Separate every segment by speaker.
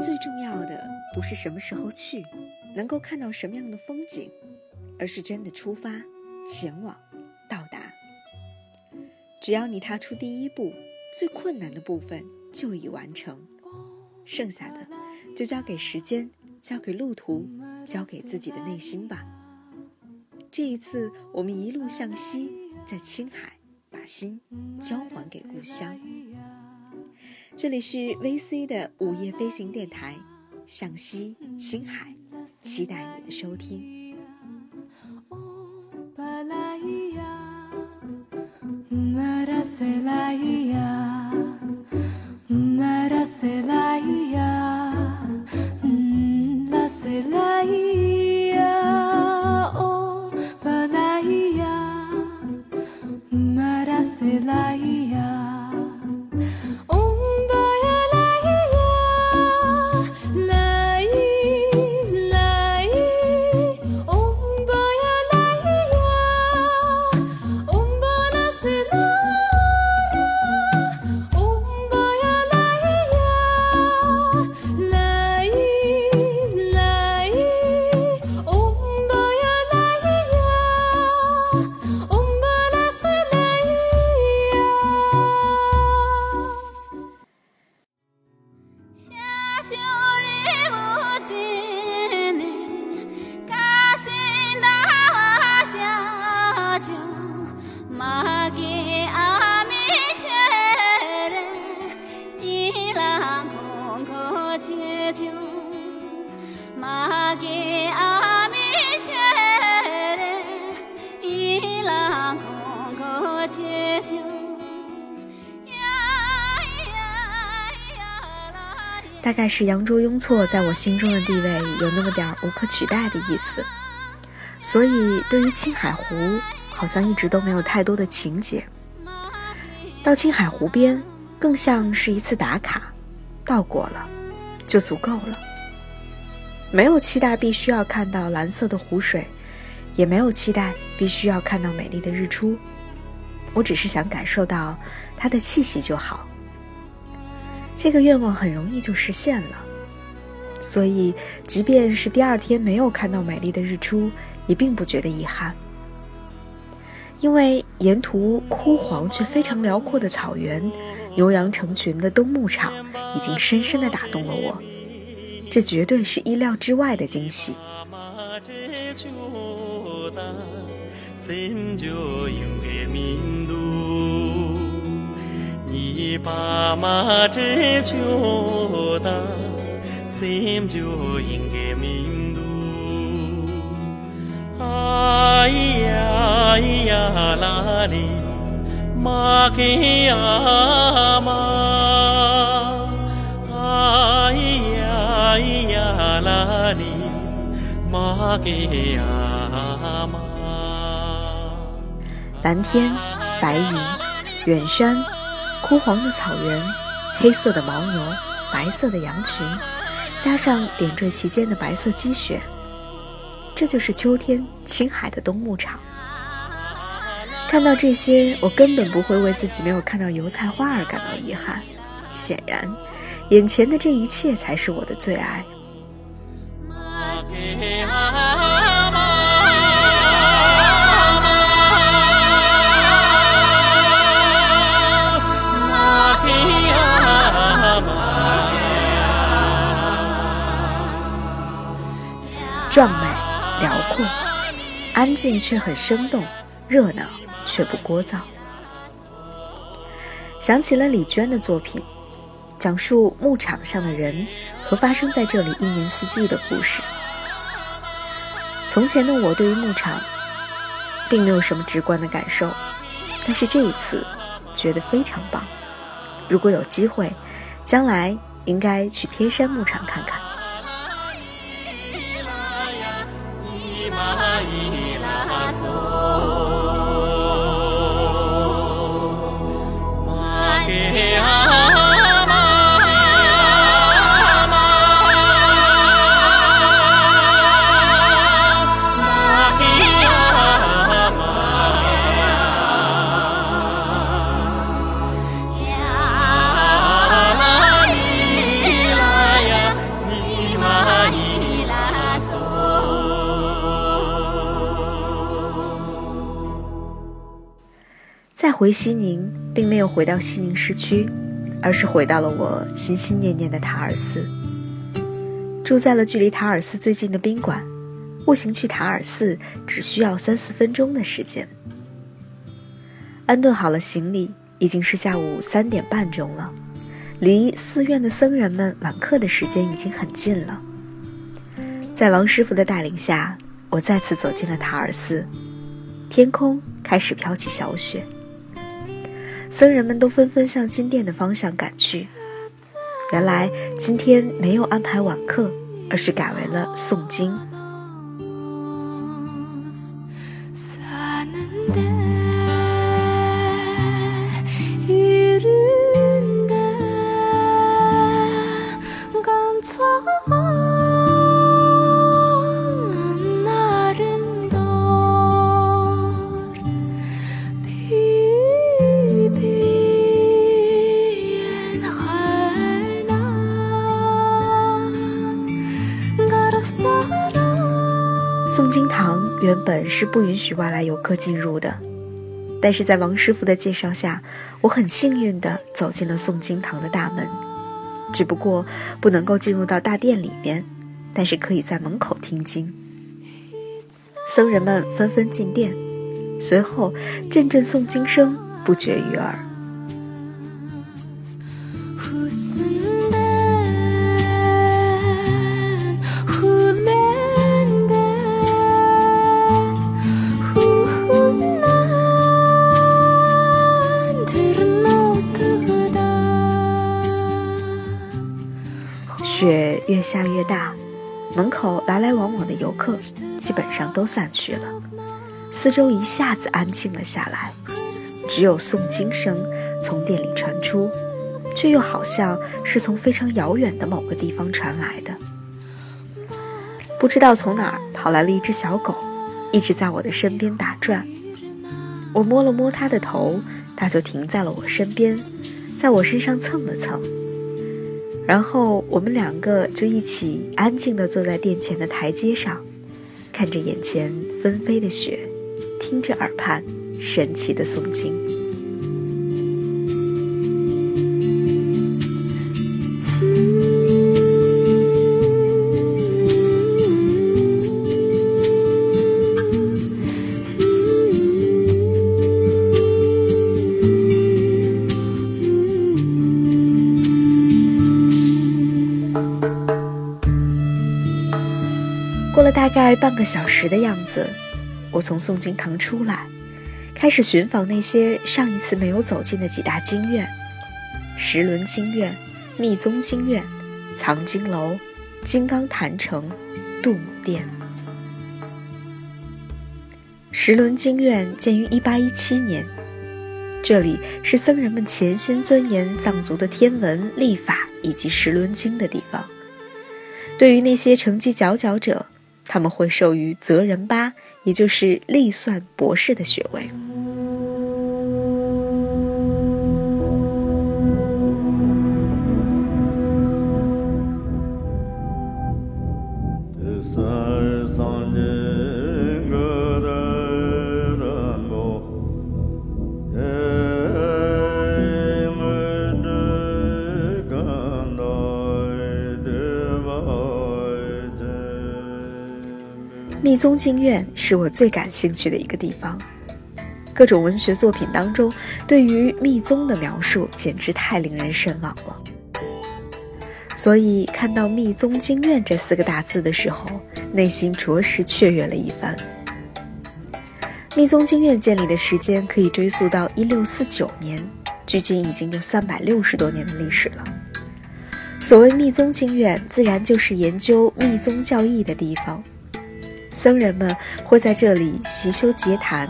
Speaker 1: 最重要的不是什么时候去，能够看到什么样的风景，而是真的出发、前往、到达。只要你踏出第一步，最困难的部分就已完成，剩下的就交给时间，交给路途，交给自己的内心吧。这一次，我们一路向西，在青海把心交还给故乡。这里是 VC 的午夜飞行电台，向西青海，期待你的收听。是扬州雍措在我心中的地位有那么点儿无可取代的意思，所以对于青海湖，好像一直都没有太多的情节。到青海湖边，更像是一次打卡，到过了，就足够了。没有期待必须要看到蓝色的湖水，也没有期待必须要看到美丽的日出，我只是想感受到它的气息就好。这个愿望很容易就实现了，所以即便是第二天没有看到美丽的日出，也并不觉得遗憾。因为沿途枯黄却非常辽阔的草原，牛羊成群的冬牧场，已经深深的打动了我。这绝对是意料之外的惊喜。爸妈真觉得心就应该明度，哎呀呀啦哩，妈给呀妈，哎呀呀啦哩，妈给呀妈。蓝天，白云，远山。枯黄的草原，黑色的牦牛，白色的羊群，加上点缀其间的白色积雪，这就是秋天青海的冬牧场。看到这些，我根本不会为自己没有看到油菜花而感到遗憾。显然，眼前的这一切才是我的最爱。安静却很生动，热闹却不聒噪。想起了李娟的作品，讲述牧场上的人和发生在这里一年四季的故事。从前的我对于牧场并没有什么直观的感受，但是这一次觉得非常棒。如果有机会，将来应该去天山牧场看看。再回西宁，并没有回到西宁市区，而是回到了我心心念念的塔尔寺，住在了距离塔尔寺最近的宾馆，步行去塔尔寺只需要三四分钟的时间。安顿好了行李，已经是下午三点半钟了，离寺院的僧人们晚课的时间已经很近了。在王师傅的带领下，我再次走进了塔尔寺。天空开始飘起小雪，僧人们都纷纷向金殿的方向赶去。原来今天没有安排晚课，而是改为了诵经。原本是不允许外来游客进入的，但是在王师傅的介绍下，我很幸运地走进了诵经堂的大门。只不过不能够进入到大殿里面，但是可以在门口听经。僧人们纷纷进殿，随后阵阵诵经声不绝于耳。越下越大，门口来来往往的游客基本上都散去了，四周一下子安静了下来，只有诵经声从店里传出，却又好像是从非常遥远的某个地方传来的。不知道从哪儿跑来了一只小狗，一直在我的身边打转。我摸了摸它的头，它就停在了我身边，在我身上蹭了蹭。然后我们两个就一起安静地坐在殿前的台阶上，看着眼前纷飞的雪，听着耳畔神奇的诵经。个小时的样子，我从诵经堂出来，开始寻访那些上一次没有走进的几大经院：石轮经院、密宗经院、藏经楼、金刚坛城、杜母殿。石轮经院建于1817年，这里是僧人们潜心钻研藏族的天文、历法以及石轮经的地方。对于那些成绩佼佼者，他们会授予泽仁巴，也就是历算博士的学位。宗经院是我最感兴趣的一个地方，各种文学作品当中对于密宗的描述简直太令人神往了。所以看到密宗经院这四个大字的时候，内心着实雀跃了一番。密宗经院建立的时间可以追溯到一六四九年，距今已经有三百六十多年的历史了。所谓密宗经院，自然就是研究密宗教义的地方。僧人们会在这里习修结坛，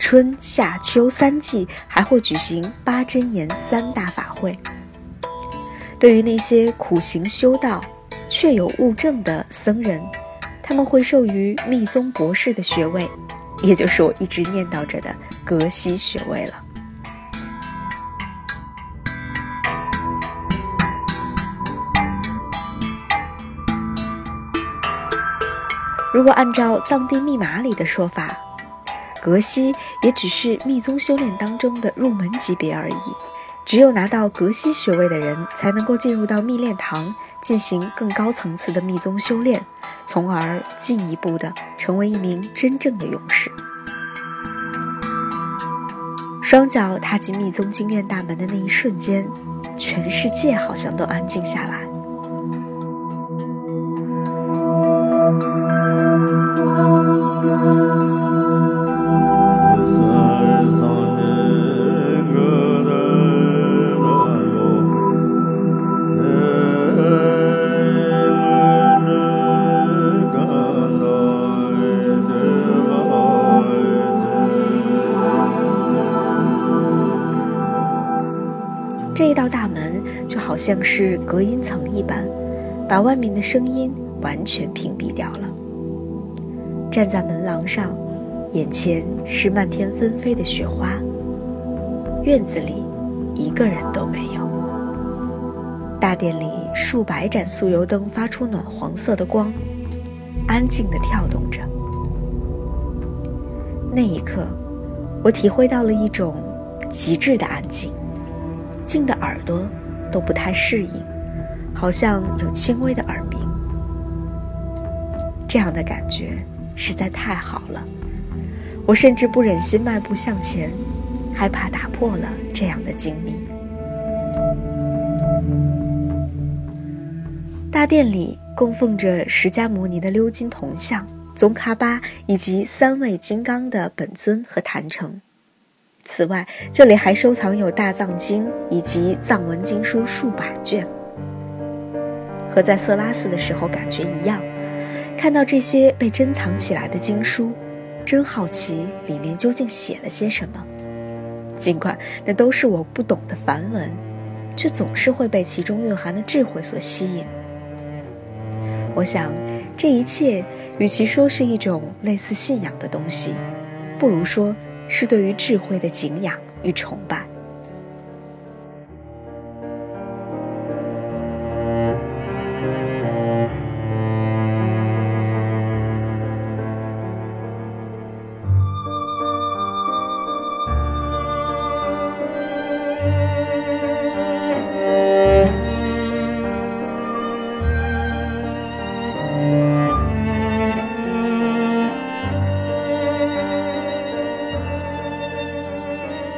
Speaker 1: 春夏秋三季还会举行八真言三大法会。对于那些苦行修道却有悟证的僧人，他们会授予密宗博士的学位，也就是我一直念叨着的格西学位了。如果按照藏地密码里的说法，格西也只是密宗修炼当中的入门级别而已。只有拿到格西学位的人，才能够进入到密炼堂进行更高层次的密宗修炼，从而进一步的成为一名真正的勇士。双脚踏进密宗经院大门的那一瞬间，全世界好像都安静下来。像是隔音层一般，把外面的声音完全屏蔽掉了。站在门廊上，眼前是漫天纷飞的雪花。院子里一个人都没有。大殿里数百盏酥油灯发出暖黄色的光，安静地跳动着。那一刻，我体会到了一种极致的安静，静的耳朵。都不太适应，好像有轻微的耳鸣。这样的感觉实在太好了，我甚至不忍心迈步向前，害怕打破了这样的静谧。大殿里供奉着释迦牟尼的鎏金铜像、宗喀巴以及三位金刚的本尊和坛城。此外，这里还收藏有大藏经以及藏文经书数百卷，和在色拉寺的时候感觉一样。看到这些被珍藏起来的经书，真好奇里面究竟写了些什么。尽管那都是我不懂的梵文，却总是会被其中蕴含的智慧所吸引。我想，这一切与其说是一种类似信仰的东西，不如说。是对于智慧的敬仰与崇拜。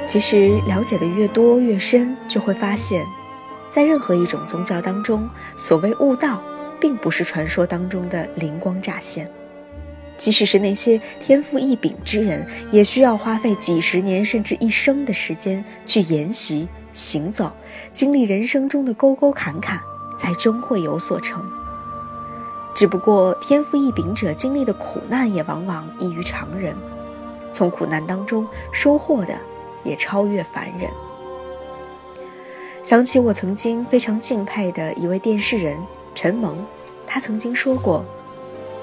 Speaker 1: 其实了解的越多越深，就会发现，在任何一种宗教当中，所谓悟道，并不是传说当中的灵光乍现。即使是那些天赋异禀之人，也需要花费几十年甚至一生的时间去研习、行走，经历人生中的沟沟坎坎，才终会有所成。只不过，天赋异禀者经历的苦难也往往异于常人，从苦难当中收获的。也超越凡人。想起我曾经非常敬佩的一位电视人陈蒙，他曾经说过：“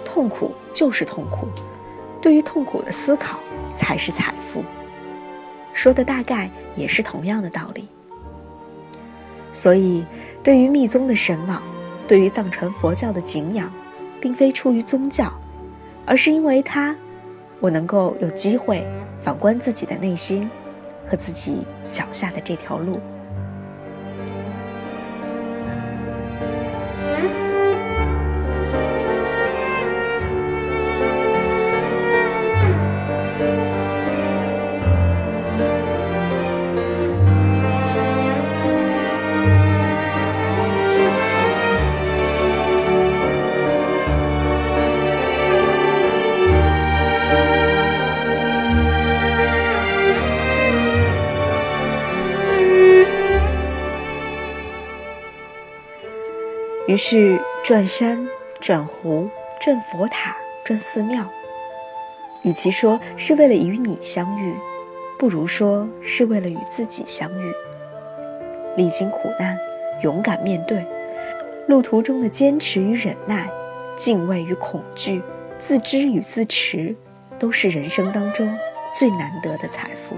Speaker 1: 痛苦就是痛苦，对于痛苦的思考才是财富。”说的大概也是同样的道理。所以，对于密宗的神往，对于藏传佛教的敬仰，并非出于宗教，而是因为它，我能够有机会反观自己的内心。和自己脚下的这条路。于是转山、转湖、转佛塔、转寺庙，与其说是为了与你相遇，不如说是为了与自己相遇。历经苦难，勇敢面对路途中的坚持与忍耐，敬畏与恐惧，自知与自持，都是人生当中最难得的财富。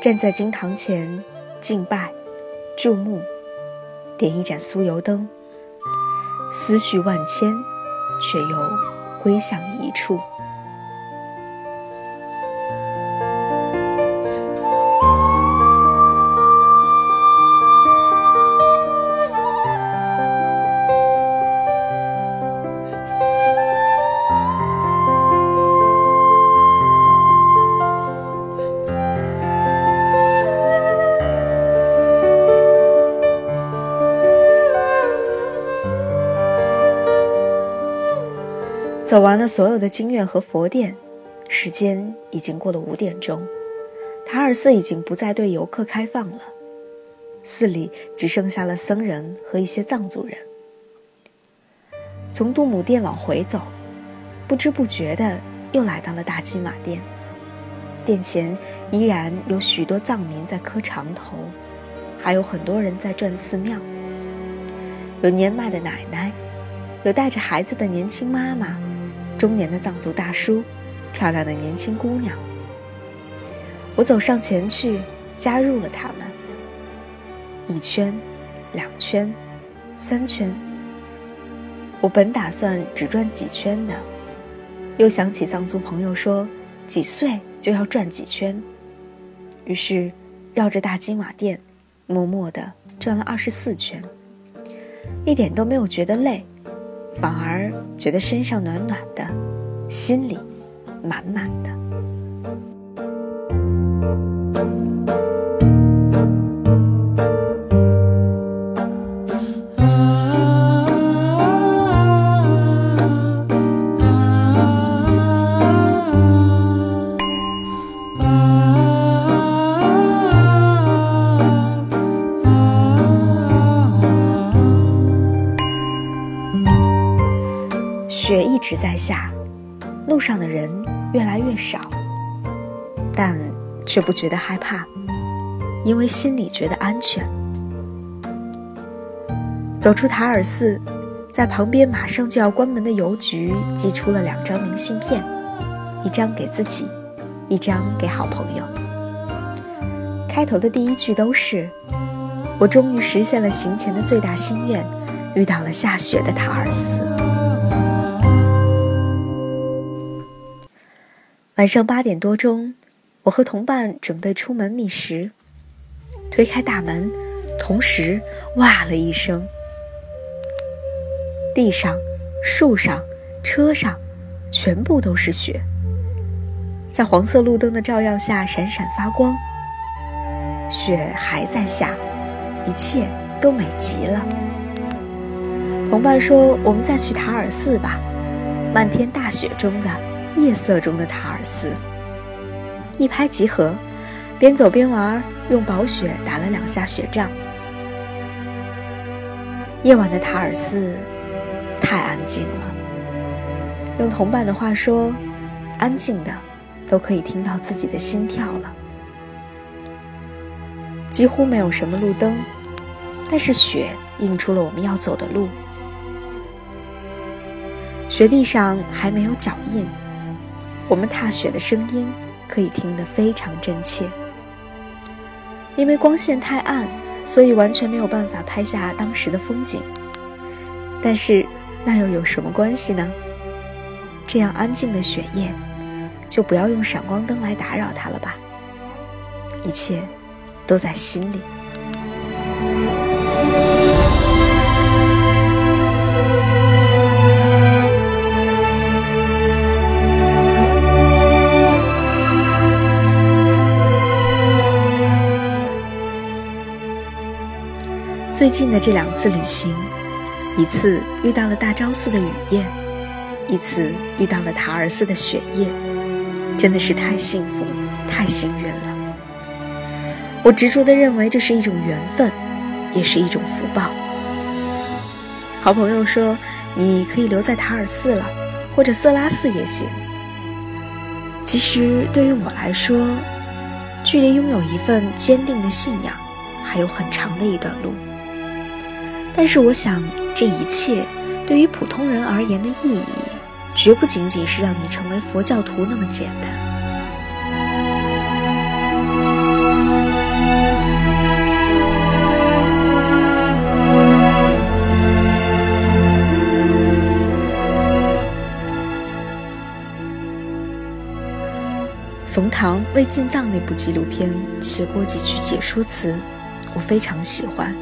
Speaker 1: 站在经堂前敬拜、注目。点一盏酥油灯，思绪万千，却又归向一处。走完了所有的经院和佛殿，时间已经过了五点钟。塔尔寺已经不再对游客开放了，寺里只剩下了僧人和一些藏族人。从杜姆殿往回走，不知不觉的又来到了大金瓦殿。殿前依然有许多藏民在磕长头，还有很多人在转寺庙。有年迈的奶奶，有带着孩子的年轻妈妈，中年的藏族大叔，漂亮的年轻姑娘。我走上前去，加入了他们。一圈，两圈，三圈。我本打算只转几圈的，又想起藏族朋友说几岁就要转几圈，于是绕着大金瓦殿，默默地转了二十四圈，一点都没有觉得累，反而觉得身上暖暖的，心里满满的。雪一直在下，路上的人越来越少，但却不觉得害怕，因为心里觉得安全。走出塔尔寺，在旁边马上就要关门的邮局寄出了两张明信片，一张给自己，一张给好朋友。开头的第一句都是：“我终于实现了行前的最大心愿，遇到了下雪的塔尔寺。”晚上八点多钟，我和同伴准备出门觅食，推开大门，同时哇了一声。地上、树上、车上，全部都是雪，在黄色路灯的照耀下闪闪发光。雪还在下，一切都美极了。同伴说：“我们再去塔尔寺吧，漫天大雪中的。”夜色中的塔尔寺，一拍即合，边走边玩，用薄雪打了两下雪仗。夜晚的塔尔寺太安静了，用同伴的话说，安静的都可以听到自己的心跳了。几乎没有什么路灯，但是雪映出了我们要走的路。雪地上还没有脚印。我们踏雪的声音可以听得非常真切，因为光线太暗，所以完全没有办法拍下当时的风景。但是那又有什么关系呢？这样安静的雪夜，就不要用闪光灯来打扰它了吧。一切都在心里。最近的这两次旅行，一次遇到了大昭寺的雨夜，一次遇到了塔尔寺的雪夜，真的是太幸福、太幸运了。我执着地认为这是一种缘分，也是一种福报。好朋友说：“你可以留在塔尔寺了，或者色拉寺也行。”其实对于我来说，距离拥有一份坚定的信仰，还有很长的一段路。但是我想，这一切对于普通人而言的意义，绝不仅仅是让你成为佛教徒那么简单。冯唐为进藏那部纪录片写过几句解说词，我非常喜欢。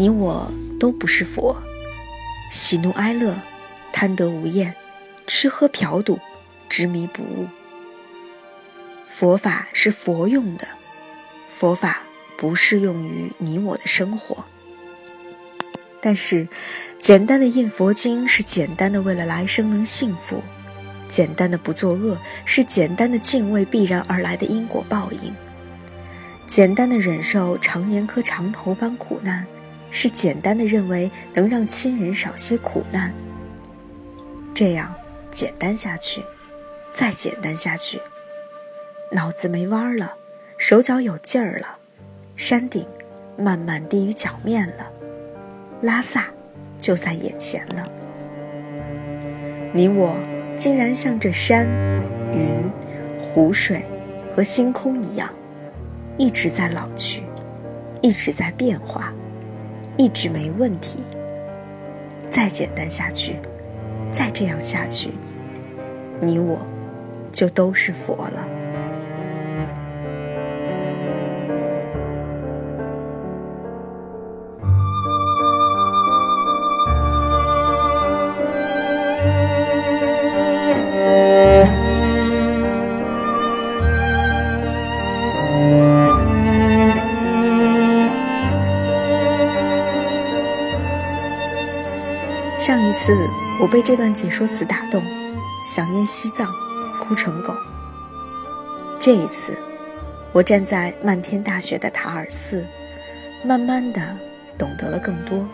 Speaker 1: 你我都不是佛，喜怒哀乐，贪得无厌，吃喝嫖赌，执迷不悟。佛法是佛用的，佛法不适用于你我的生活。但是，简单的印佛经是简单的为了来生能幸福，简单的不作恶是简单的敬畏必然而来的因果报应，简单的忍受常年磕长头般苦难，是简单的认为能让亲人少些苦难。这样简单下去，再简单下去，脑子没弯了，手脚有劲儿了，山顶慢慢低于脚面了。拉萨就在眼前了，你我竟然像这山、云、湖水和星空一样，一直在老去，一直在变化，一直没问题。再简单下去，再这样下去，你我就都是佛了。次我被这段解说词打动，想念西藏，哭成狗。这一次，我站在漫天大雪的塔尔寺，慢慢的懂得了更多。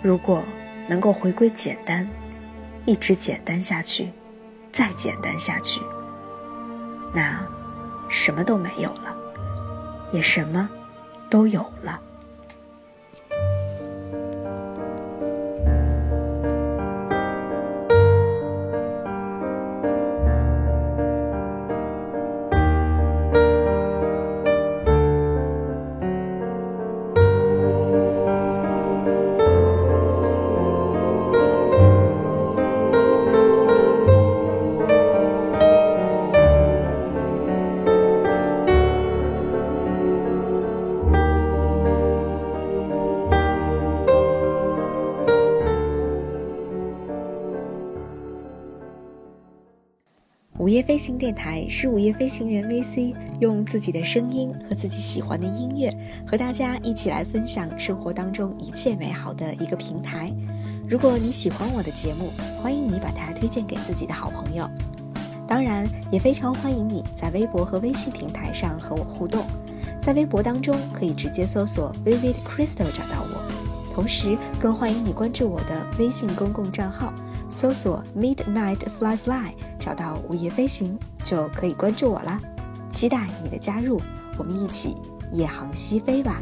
Speaker 1: 如果能够回归简单，一直简单下去，再简单下去，那什么都没有了，也什么都有了。行电台是午夜飞行员 VC 用自己的声音和自己喜欢的音乐，和大家一起来分享生活当中一切美好的一个平台。如果你喜欢我的节目，欢迎你把它推荐给自己的好朋友。当然，也非常欢迎你在微博和微信平台上和我互动。在微博当中可以直接搜索 Vivid Crystal 找到我，同时更欢迎你关注我的微信公共账号。搜索 Midnight Fly Fly，找到午夜飞行就可以关注我啦。期待你的加入，我们一起夜航西飞吧。